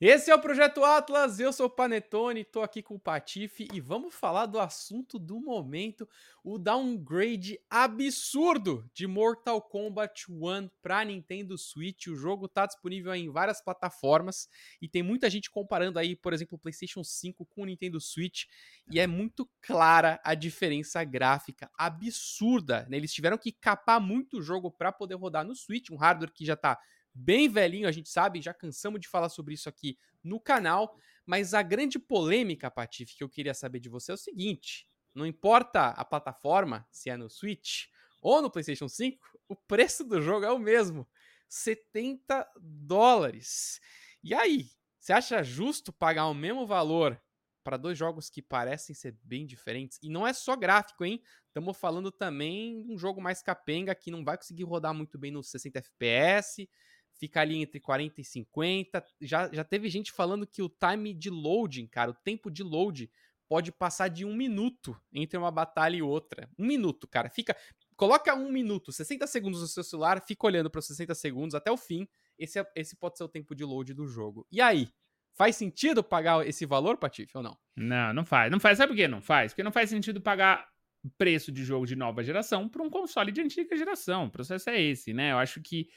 Esse é o Projeto Atlas, eu sou o Panetone, tô aqui com o Patife e vamos falar do assunto do momento, o downgrade absurdo de Mortal Kombat 1 para Nintendo Switch. O jogo tá disponível em várias plataformas e tem muita gente comparando aí, por exemplo, o PlayStation 5 com o Nintendo Switch e é muito clara a diferença gráfica absurda. Né? Eles tiveram que capar muito o jogo para poder rodar no Switch, um hardware que já tá bem velhinho, a gente sabe, já cansamos de falar sobre isso aqui no canal, mas a grande polêmica, Patife, que eu queria saber de você é o seguinte: não importa a plataforma, se é no Switch ou no PlayStation 5, o preço do jogo é o mesmo, 70 dólares. E aí, você acha justo pagar o mesmo valor para dois jogos que parecem ser bem diferentes? E não é só gráfico, hein? Estamos falando também de um jogo mais capenga que não vai conseguir rodar muito bem nos 60 FPS, fica ali entre 40 e 50. Já, já teve gente falando que o time de loading, cara, o tempo de load pode passar de um minuto entre uma batalha e outra. Um minuto, cara. Fica. Coloca um minuto, 60 segundos no seu celular, fica olhando para os 60 segundos até o fim. Esse, é, esse pode ser o tempo de load do jogo. E aí? Faz sentido pagar esse valor, Patife, ou não? Não, não faz. Não faz. Sabe por que não faz? Porque não faz sentido pagar preço de jogo de nova geração para um console de antiga geração. O processo é esse, né? Eu acho que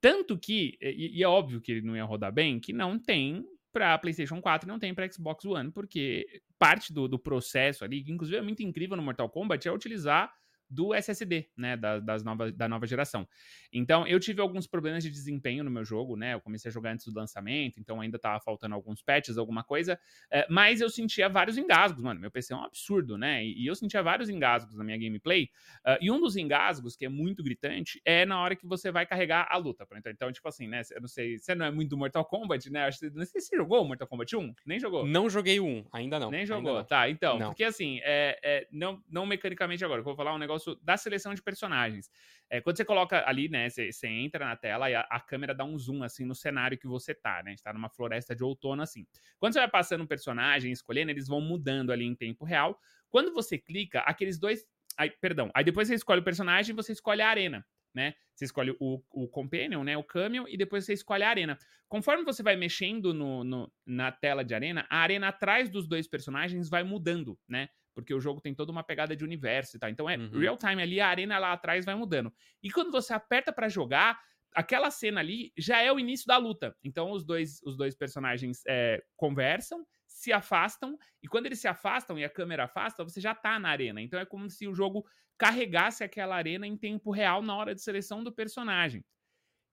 tanto que, e, e é óbvio que ele não ia rodar bem, que não tem para PlayStation 4 não tem para Xbox One, porque parte do, do processo ali, que inclusive é muito incrível no Mortal Kombat, é utilizar do SSD, né, da, das nova, da nova geração. Então, eu tive alguns problemas de desempenho no meu jogo, né, eu comecei a jogar antes do lançamento, então ainda tava faltando alguns patches, alguma coisa, é, mas eu sentia vários engasgos, mano, meu PC é um absurdo, né, e, e eu sentia vários engasgos na minha gameplay, uh, e um dos engasgos, que é muito gritante, é na hora que você vai carregar a luta, então, então tipo assim, né, eu não sei, você não é muito do Mortal Kombat, né, acho, não sei se você jogou Mortal Kombat 1, nem jogou? Não joguei o 1, ainda não. Nem jogou, não. tá, então, não. porque assim, é, é, não, não mecanicamente agora, eu vou falar um negócio negócio da seleção de personagens. É, quando você coloca ali, né, você, você entra na tela e a, a, câmera dá um zoom, assim, no cenário que você tá, né? A gente tá numa floresta de outono, assim. Quando você vai passando um personagem, escolhendo, eles vão mudando ali em tempo real. Quando você clica, aqueles dois... Aí, perdão, aí depois você escolhe o personagem e você escolhe a arena né? Você escolhe o, o Companion, né? O Camel, e depois você escolhe a arena. Conforme você vai mexendo no, no, na tela de arena, a arena atrás dos dois personagens vai mudando, né? Porque o jogo tem toda uma pegada de universo e tal. Então é uhum. real time ali, a arena lá atrás vai mudando. E quando você aperta para jogar, aquela cena ali já é o início da luta. Então os dois, os dois personagens é, conversam, se afastam, e quando eles se afastam e a câmera afasta, você já tá na arena. Então é como se o jogo carregasse aquela arena em tempo real na hora de seleção do personagem.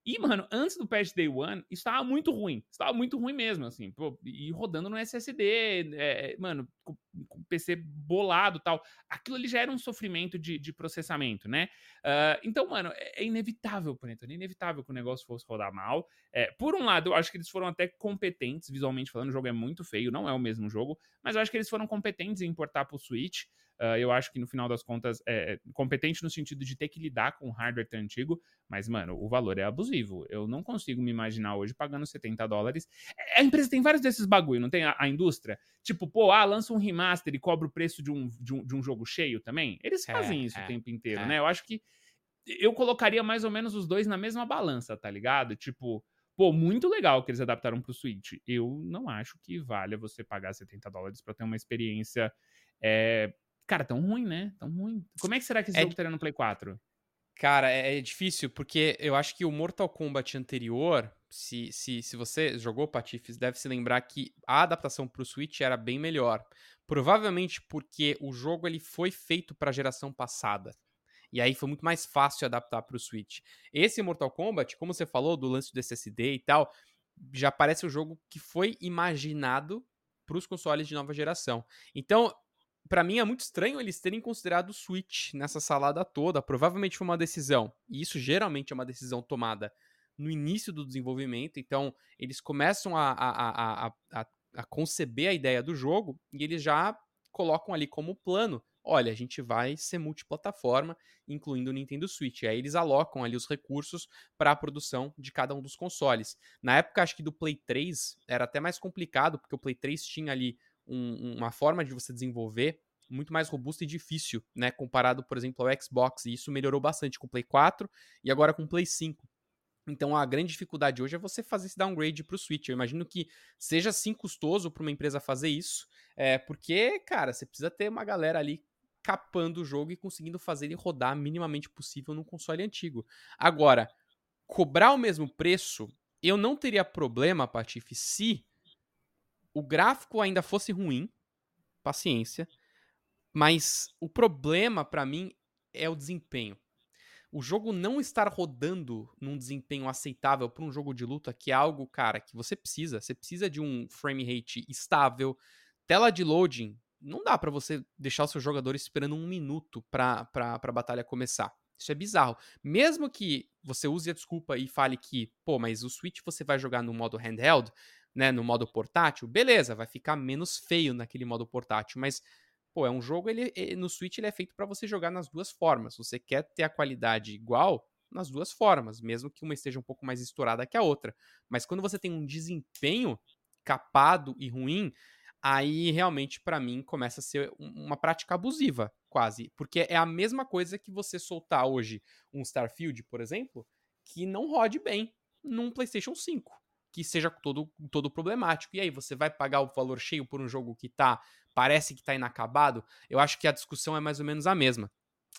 E, mano, antes do patch Day One, isso tava muito ruim. Estava muito ruim mesmo, assim. Pô, e rodando no SSD, é, mano, com, com PC bolado tal. Aquilo ali já era um sofrimento de, de processamento, né? Uh, então, mano, é, é inevitável, Panetone, é inevitável que o negócio fosse rodar mal. É, por um lado, eu acho que eles foram até competentes, visualmente falando, o jogo é muito feio, não é o mesmo jogo, mas eu acho que eles foram competentes em importar pro Switch. Uh, eu acho que no final das contas é, é competente no sentido de ter que lidar com o hardware tão antigo, mas, mano, o valor é abusivo. Eu não consigo me imaginar hoje pagando 70 dólares. A empresa tem vários desses bagulho, não tem a, a indústria? Tipo, pô, ah, lança um remaster e cobra o preço de um, de um, de um jogo cheio também? Eles é, fazem é, isso é, o tempo inteiro, é. né? Eu acho que eu colocaria mais ou menos os dois na mesma balança, tá ligado? Tipo, pô, muito legal que eles adaptaram pro Switch. Eu não acho que valha você pagar 70 dólares para ter uma experiência é, Cara, tão ruim, né? Tão ruim. Como é que será que esse é... jogo estaria no Play 4? Cara, é, é, difícil, porque eu acho que o Mortal Kombat anterior, se, se, se você jogou Patifes, deve se lembrar que a adaptação para o Switch era bem melhor. Provavelmente porque o jogo ele foi feito para a geração passada. E aí foi muito mais fácil adaptar para o Switch. Esse Mortal Kombat, como você falou do lance do SSD e tal, já parece um jogo que foi imaginado para os consoles de nova geração. Então, para mim é muito estranho eles terem considerado o Switch nessa salada toda. Provavelmente foi uma decisão, e isso geralmente é uma decisão tomada no início do desenvolvimento. Então, eles começam a, a, a, a, a conceber a ideia do jogo e eles já colocam ali como plano. Olha, a gente vai ser multiplataforma, incluindo o Nintendo Switch. E aí eles alocam ali os recursos para a produção de cada um dos consoles. Na época, acho que do Play 3 era até mais complicado, porque o Play 3 tinha ali um, uma forma de você desenvolver muito mais robusta e difícil, né? Comparado, por exemplo, ao Xbox. E isso melhorou bastante com o Play 4 e agora com o Play 5. Então a grande dificuldade hoje é você fazer esse downgrade para o Switch. Eu imagino que seja sim custoso para uma empresa fazer isso, é, porque, cara, você precisa ter uma galera ali capando o jogo e conseguindo fazer ele rodar minimamente possível num console antigo. Agora, cobrar o mesmo preço, eu não teria problema, Patife, se o gráfico ainda fosse ruim, paciência, mas o problema para mim é o desempenho o jogo não estar rodando num desempenho aceitável para um jogo de luta, que é algo, cara, que você precisa. Você precisa de um frame rate estável, tela de loading. Não dá para você deixar o seu jogador esperando um minuto para a batalha começar. Isso é bizarro. Mesmo que você use a desculpa e fale que, pô, mas o Switch você vai jogar no modo handheld, né, no modo portátil, beleza, vai ficar menos feio naquele modo portátil, mas pô, é um jogo, ele, no Switch ele é feito para você jogar nas duas formas. Você quer ter a qualidade igual nas duas formas, mesmo que uma esteja um pouco mais estourada que a outra. Mas quando você tem um desempenho capado e ruim, aí realmente para mim começa a ser uma prática abusiva, quase, porque é a mesma coisa que você soltar hoje um Starfield, por exemplo, que não rode bem num PlayStation 5 que seja todo, todo problemático. E aí, você vai pagar o valor cheio por um jogo que tá parece que tá inacabado? Eu acho que a discussão é mais ou menos a mesma.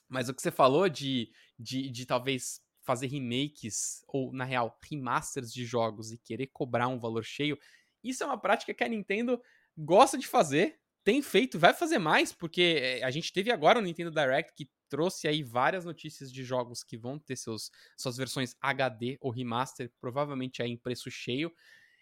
Mas o que você falou de, de, de talvez fazer remakes, ou na real, remasters de jogos e querer cobrar um valor cheio, isso é uma prática que a Nintendo gosta de fazer, tem feito, vai fazer mais, porque eh, a gente teve agora o Nintendo Direct que trouxe aí várias notícias de jogos que vão ter seus, suas versões HD ou remaster, provavelmente aí em preço cheio.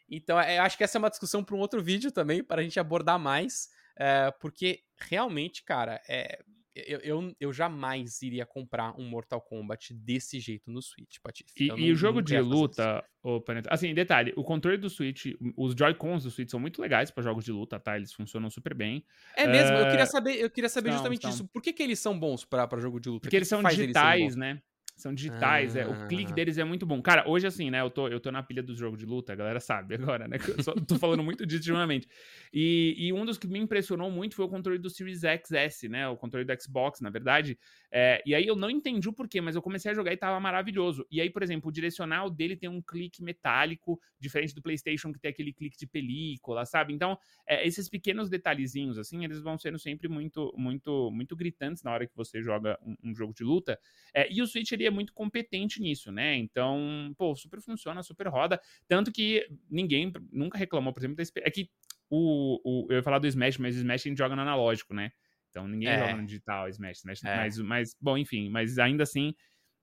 Então, eu acho que essa é uma discussão para um outro vídeo também, para a gente abordar mais, é, porque realmente, cara, é, eu, eu, eu, jamais iria comprar um Mortal Kombat desse jeito no Switch, Patife. E, não, e, o jogo de luta, oh, assim, detalhe, o controle do Switch, os Joy-Cons do Switch são muito legais para jogos de luta, tá? Eles funcionam super bem. É mesmo, uh, eu queria saber, eu queria saber justamente isso. Por que, que eles são bons para jogo de luta? Porque eles são digitais, eles né? São digitais, ah. é, o clique ah. deles é muito bom. Cara, hoje assim, né, eu tô, eu tô na pilha dos jogos de luta, a galera sabe agora, né, eu só, tô falando muito disso ultimamente. E, e um dos que me impressionou muito foi o controle do Series XS, né, o controle do Xbox, na verdade. É, e aí eu não entendi o porquê, mas eu comecei a jogar e tava maravilhoso. E aí, por exemplo, o direcional dele tem um clique metálico, diferente do PlayStation que tem aquele clique de película, sabe? Então, é, esses pequenos detalhezinhos, assim, eles vão sendo sempre muito, muito, muito gritantes na hora que você joga um, um jogo de luta. É, e o Switch, ele é muito competente nisso, né? Então, pô, super funciona, super roda. Tanto que ninguém nunca reclamou, por exemplo, da É que o, o, eu ia falar do Smash, mas o Smash a gente joga no analógico, né? Então ninguém é. joga no digital Smash, Smash é. mas, mas, bom, enfim, mas ainda assim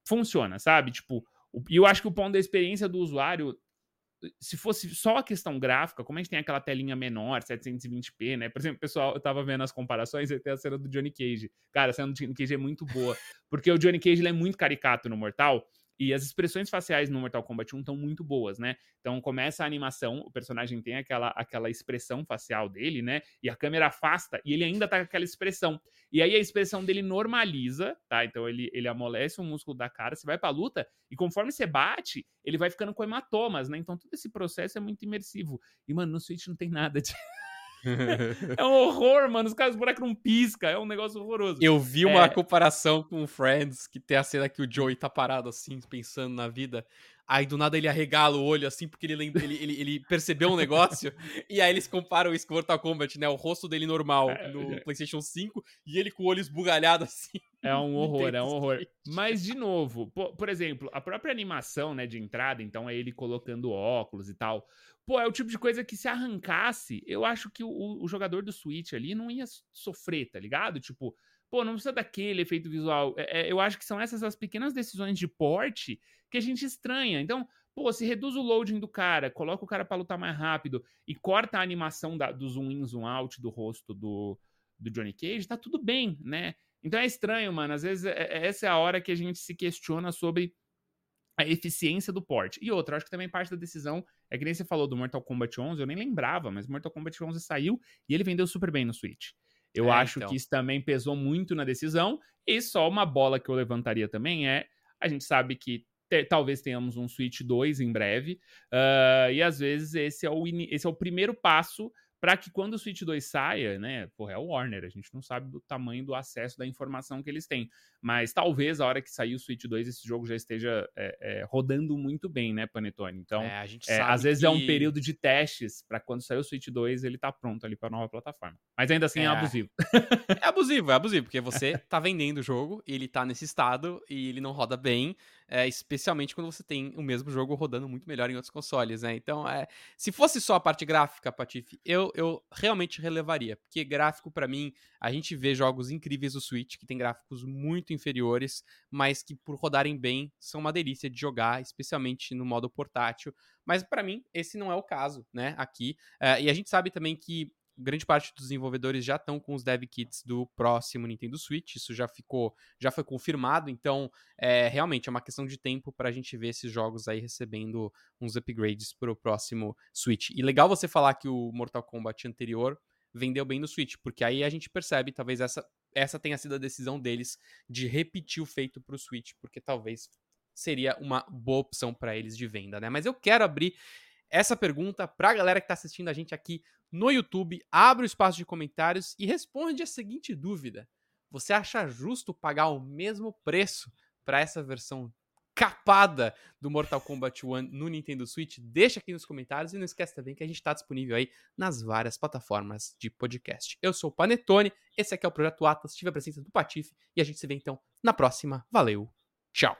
funciona, sabe? Tipo, e eu acho que o ponto da experiência do usuário se fosse só a questão gráfica, como a gente tem aquela telinha menor, 720p, né? Por exemplo, pessoal, eu tava vendo as comparações e tem a cena do Johnny Cage. Cara, a cena do Johnny Cage é muito boa, porque o Johnny Cage ele é muito caricato no Mortal, e as expressões faciais no Mortal Kombat 1 estão muito boas, né? Então começa a animação, o personagem tem aquela, aquela expressão facial dele, né? E a câmera afasta e ele ainda tá com aquela expressão. E aí a expressão dele normaliza, tá? Então ele, ele amolece o músculo da cara, você vai pra luta e conforme você bate, ele vai ficando com hematomas, né? Então todo esse processo é muito imersivo. E, mano, no Switch não tem nada de. é um horror, mano. Os caras, o boneco não pisca. É um negócio horroroso. Eu vi uma é... comparação com Friends, que tem a cena que o Joey tá parado assim, pensando na vida. Aí do nada ele arregala o olho assim, porque ele, ele, ele, ele percebeu um negócio. e aí eles comparam isso com Mortal Kombat, né? O rosto dele normal é, no é. PlayStation 5 e ele com o olho esbugalhado assim. É um horror, é um horror. Mas, de novo, por, por, exemplo, a própria animação né, de entrada, então é ele colocando óculos e tal. Pô, é o tipo de coisa que se arrancasse, eu acho que o, o jogador do Switch ali não ia sofrer, tá ligado? Tipo, pô, não precisa daquele efeito visual. É, é, eu acho que são essas as pequenas decisões de porte que a gente estranha. Então, pô, se reduz o loading do cara, coloca o cara para lutar mais rápido e corta a animação da, do zoom in, zoom out do rosto do, do Johnny Cage, tá tudo bem, né? Então é estranho, mano. Às vezes é, é essa é a hora que a gente se questiona sobre a eficiência do porte. E outra, acho que também parte da decisão é que nem você falou do Mortal Kombat 11, eu nem lembrava, mas Mortal Kombat 11 saiu e ele vendeu super bem no Switch. Eu é, acho então. que isso também pesou muito na decisão. E só uma bola que eu levantaria também é: a gente sabe que te, talvez tenhamos um Switch 2 em breve, uh, e às vezes esse é o, esse é o primeiro passo para que quando o Switch 2 saia, né, porra, é o Warner, a gente não sabe do tamanho do acesso da informação que eles têm, mas talvez a hora que sair o Switch 2 esse jogo já esteja é, é, rodando muito bem, né, Panetone? Então, é, às vezes que... é um período de testes para quando sair o Switch 2 ele tá pronto ali para nova plataforma. Mas ainda assim é, abusivo. é abusivo, é abusivo, porque você tá vendendo o jogo, ele tá nesse estado e ele não roda bem, é, especialmente quando você tem o mesmo jogo rodando muito melhor em outros consoles, né? Então, é, se fosse só a parte gráfica, Patife, eu, eu realmente relevaria, porque gráfico para mim, a gente vê jogos incríveis do Switch que tem gráficos muito inferiores, mas que por rodarem bem são uma delícia de jogar, especialmente no modo portátil. Mas para mim esse não é o caso, né? Aqui é, e a gente sabe também que grande parte dos desenvolvedores já estão com os dev kits do próximo Nintendo Switch, isso já ficou, já foi confirmado, então é, realmente é uma questão de tempo para a gente ver esses jogos aí recebendo uns upgrades para o próximo Switch. E legal você falar que o Mortal Kombat anterior vendeu bem no Switch, porque aí a gente percebe, talvez essa, essa tenha sido a decisão deles de repetir o feito para o Switch, porque talvez seria uma boa opção para eles de venda, né? Mas eu quero abrir essa pergunta para a galera que está assistindo a gente aqui no YouTube. Abre o espaço de comentários e responde a seguinte dúvida: Você acha justo pagar o mesmo preço para essa versão capada do Mortal Kombat 1 no Nintendo Switch? Deixa aqui nos comentários e não esquece também que a gente está disponível aí nas várias plataformas de podcast. Eu sou o Panetone, esse aqui é o Projeto Atlas, tive a presença do Patife e a gente se vê então na próxima. Valeu, tchau!